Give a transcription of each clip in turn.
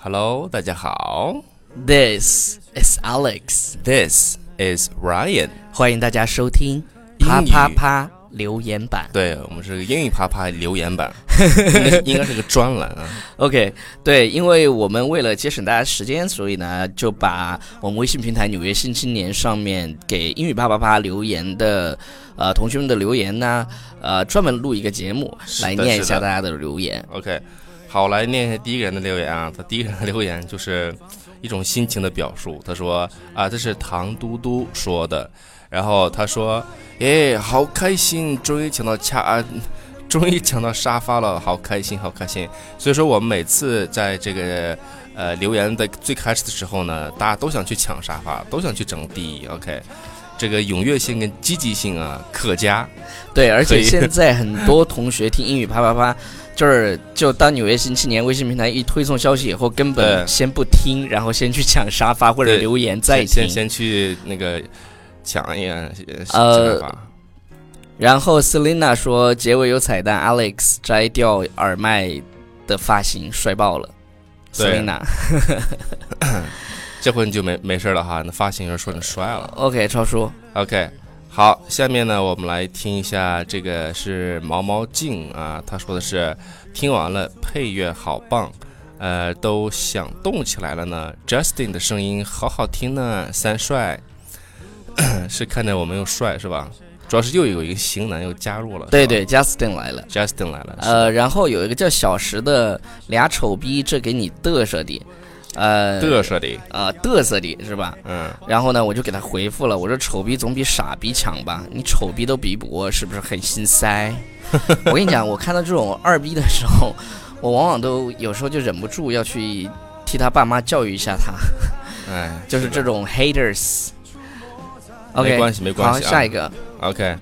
Hello，大家好。This is Alex，This is Ryan。欢迎大家收听啪啪啪留言版。对我们是个英语啪啪留言版，应该是应该是个专栏啊。OK，对，因为我们为了节省大家时间，所以呢就把我们微信平台《纽约新青年》上面给英语啪啪啪留言的呃同学们的留言呢，呃专门录一个节目来念一下大家的留言。OK，好，来念一下第一个人的留言啊。他第一个人的留言就是一种心情的表述。他说啊，这是唐嘟嘟说的。然后他说，耶，好开心，终于抢到恰啊，终于抢到沙发了，好开心，好开心。所以说我们每次在这个呃留言的最开始的时候呢，大家都想去抢沙发，都想去争第一。OK，这个踊跃性跟积极性啊可嘉。对，而且现在很多同学听英语啪啪啪，就是就当纽约新青年微信平台一推送消息以后，根本先不听，然后先去抢沙发或者留言再听。先先先去那个抢一眼，呃然后 Selina 说结尾有彩蛋，Alex 摘掉耳麦的发型帅爆了。对 Selina 这回你就没没事了哈，那发型有人说你帅了。OK，超叔，OK，好，下面呢，我们来听一下这个是毛毛静啊，他说的是听完了配乐好棒，呃，都想动起来了呢。Justin 的声音好好听呢，三帅 是看着我们又帅是吧？主要是又有一个型男又加入了，对对，Justin 来了。，Justin 来了，呃，然后有一个叫小石的俩丑逼，这给你嘚瑟的，呃，嘚瑟的，啊嘚瑟的是吧？嗯，然后呢，我就给他回复了，我说丑逼总比傻逼强吧？你丑逼都比不过，是不是很心塞？我跟你讲，我看到这种二逼的时候，我往往都有时候就忍不住要去替他爸妈教育一下他，哎，就是这种 haters。OK，没关系没关系啊好，下一个，OK，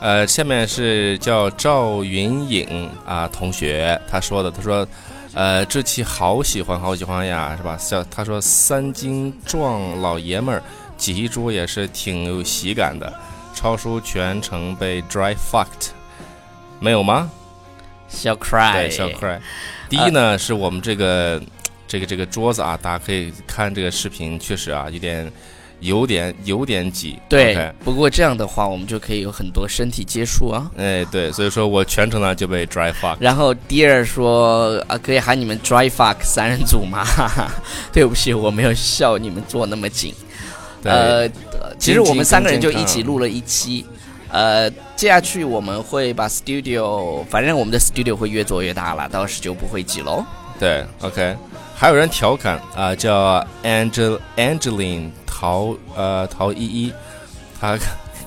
呃，下面是叫赵云颖啊同学，他说的，他说，呃，这期好喜欢好喜欢呀，是吧？小他说三斤壮老爷们儿挤一桌也是挺有喜感的，超叔全程被 dry fucked，没有吗？小 cry，对，小 cry。第一呢，是我们这个这个这个桌子啊，大家可以看这个视频，确实啊，有点有点有点挤。对不过这样的话，我们就可以有很多身体接触啊。哎，对，所以说我全程呢就被 dry fuck。然后第二说啊，可以喊你们 dry fuck 三人组吗？哈哈，对不起，我没有笑你们坐那么紧。呃，其实我们三个人就一起录了一期。呃，接下去我们会把 studio，反正我们的 studio 会越做越大了，到时就不会挤喽。对，OK，还有人调侃啊、叫 Angel Angeline 陶呃陶依依，他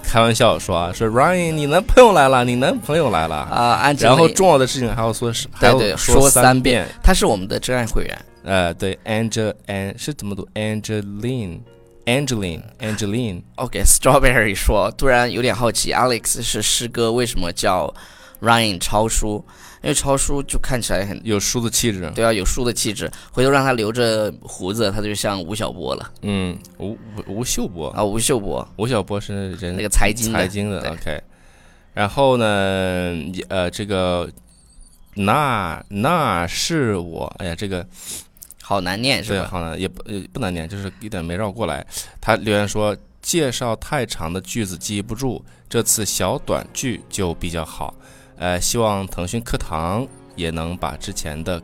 开玩笑说啊，说 Ryan 你男朋友来了，你男朋友来了，啊，按然后重要的事情还要说是还要说说三遍，他是我们的真爱会员。呃，对，Angel An 是怎么读？Angeline Angeline Angeline，OK，Strawberry、说，突然有点好奇，Alex 是师哥，为什么叫 Ryan 超叔？因为超叔就看起来很有叔的气质，对啊，有叔的气质。回头让他留着胡子，他就像吴晓波了嗯，吴吴吴秀波，啊，吴秀波吴晓波是人那个财经财经的，OK。然后呢，呃，这个那那是我，哎呀，这个好难念是吧对，吧？好难，也不呃不难念，就是一点没绕过来。他留言说，介绍太长的句子记不住，这次小短句就比较好。呃，希望腾讯课堂也能把之前的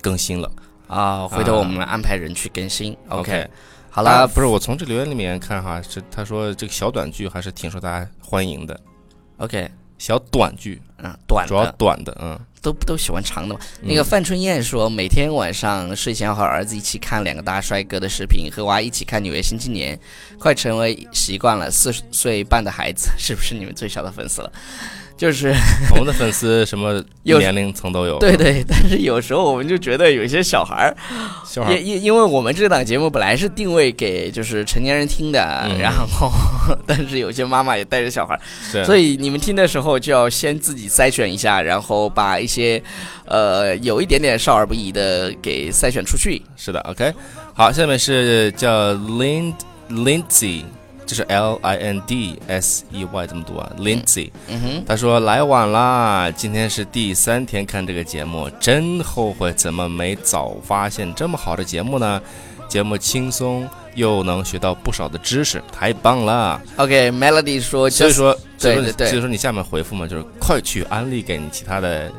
更新了。啊，回头我们安排人去更新。OK，好好了，了不是我从这留言里面看哈，是他说这个小短剧还是挺受大家欢迎的。，OK，小短剧，嗯，短主要短的，嗯。都都喜欢长的嘛。嗯那个范春燕说，每天晚上睡前要和儿子一起看两个大帅哥的视频，和娃一起看《纽约新青年》，快成为习惯了。四岁半的孩子，是不是你们最小的粉丝了？就是我们的粉丝什么 有年龄层都有，对对，但是有时候我们就觉得有一些小孩儿，小孩因因因为我们这档节目本来是定位给就是成年人听的，嗯然后但是有些妈妈也带着小孩儿，所以你们听的时候就要先自己筛选一下，然后把一些呃有一点点少儿不宜的给筛选出去。是的，OK，好，下面是叫 Lind Lindsay 这是 L I N D S E Y 怎么读啊？Lindsay，嗯哼，他说来晚啦，今天是第三天看这个节目，真后悔怎么没早发现这么好的节目呢？节目轻松又能学到不少的知识，太棒了。OK，Melody 说，所以说，所以说你对对对所以说你下面回复嘛，就是快去安利给你其他的。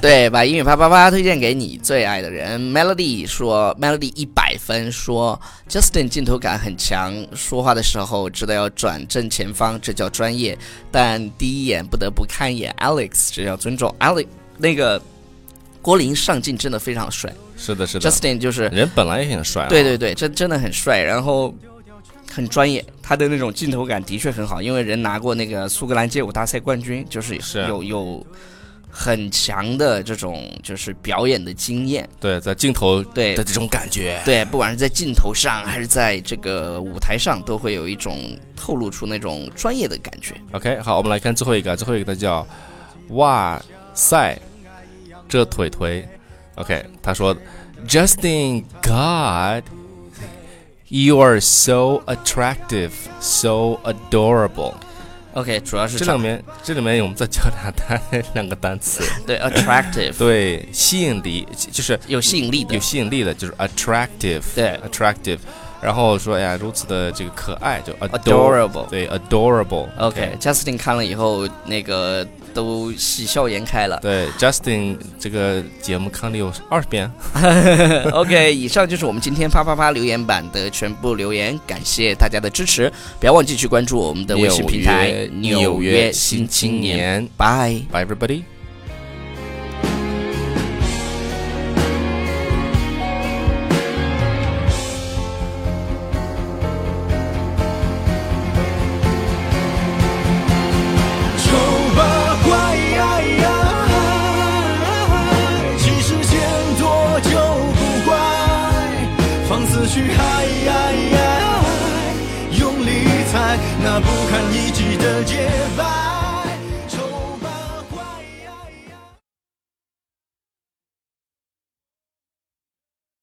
对，把英语啪啪啪推荐给你最爱的人。Melody 说，Melody 一百分说，Justin 镜头感很强，说话的时候知道要转正前方，这叫专业。但第一眼不得不看一眼 Alex，这要尊重 Alex。那个郭林上镜真的非常帅是的，是的，，Justin 就是人本来也很帅、啊。对对对，真真的很帅，然后很专业，他的那种镜头感的确很好，因为人拿过那个苏格兰街舞大赛冠军，就是是有有很强的这种就是表演的经验，对，在镜头对的这种感觉。对，不管是在镜头上还是在这个舞台上，都会有一种透露出那种专业的感觉。OK，好，我们来看最后一个，最后一个它叫哇塞，这腿腿。OK，他说 Justin God。You are so attractive, so adorable。OK，主要是这里面，这里面我们在教他，他 两个单词对，attractive 对，吸引力，就是有吸引力的，有吸引力的，就是 attractive 对，attractive。然后说，哎呀，如此的这个可爱，就 adorable 对，adorable。OK，Justin 看了以后，那个。都喜笑颜开了。对，Justin 这个节目看了有二十遍。OK，以上就是我们今天啪啪啪留言版的全部留言，感谢大家的支持，不要忘记去关注我们的微信平台《纽纽约约新新青年 Bye，Bye everybody。思绪，哎呀呀，用力踩那不堪一击的洁白。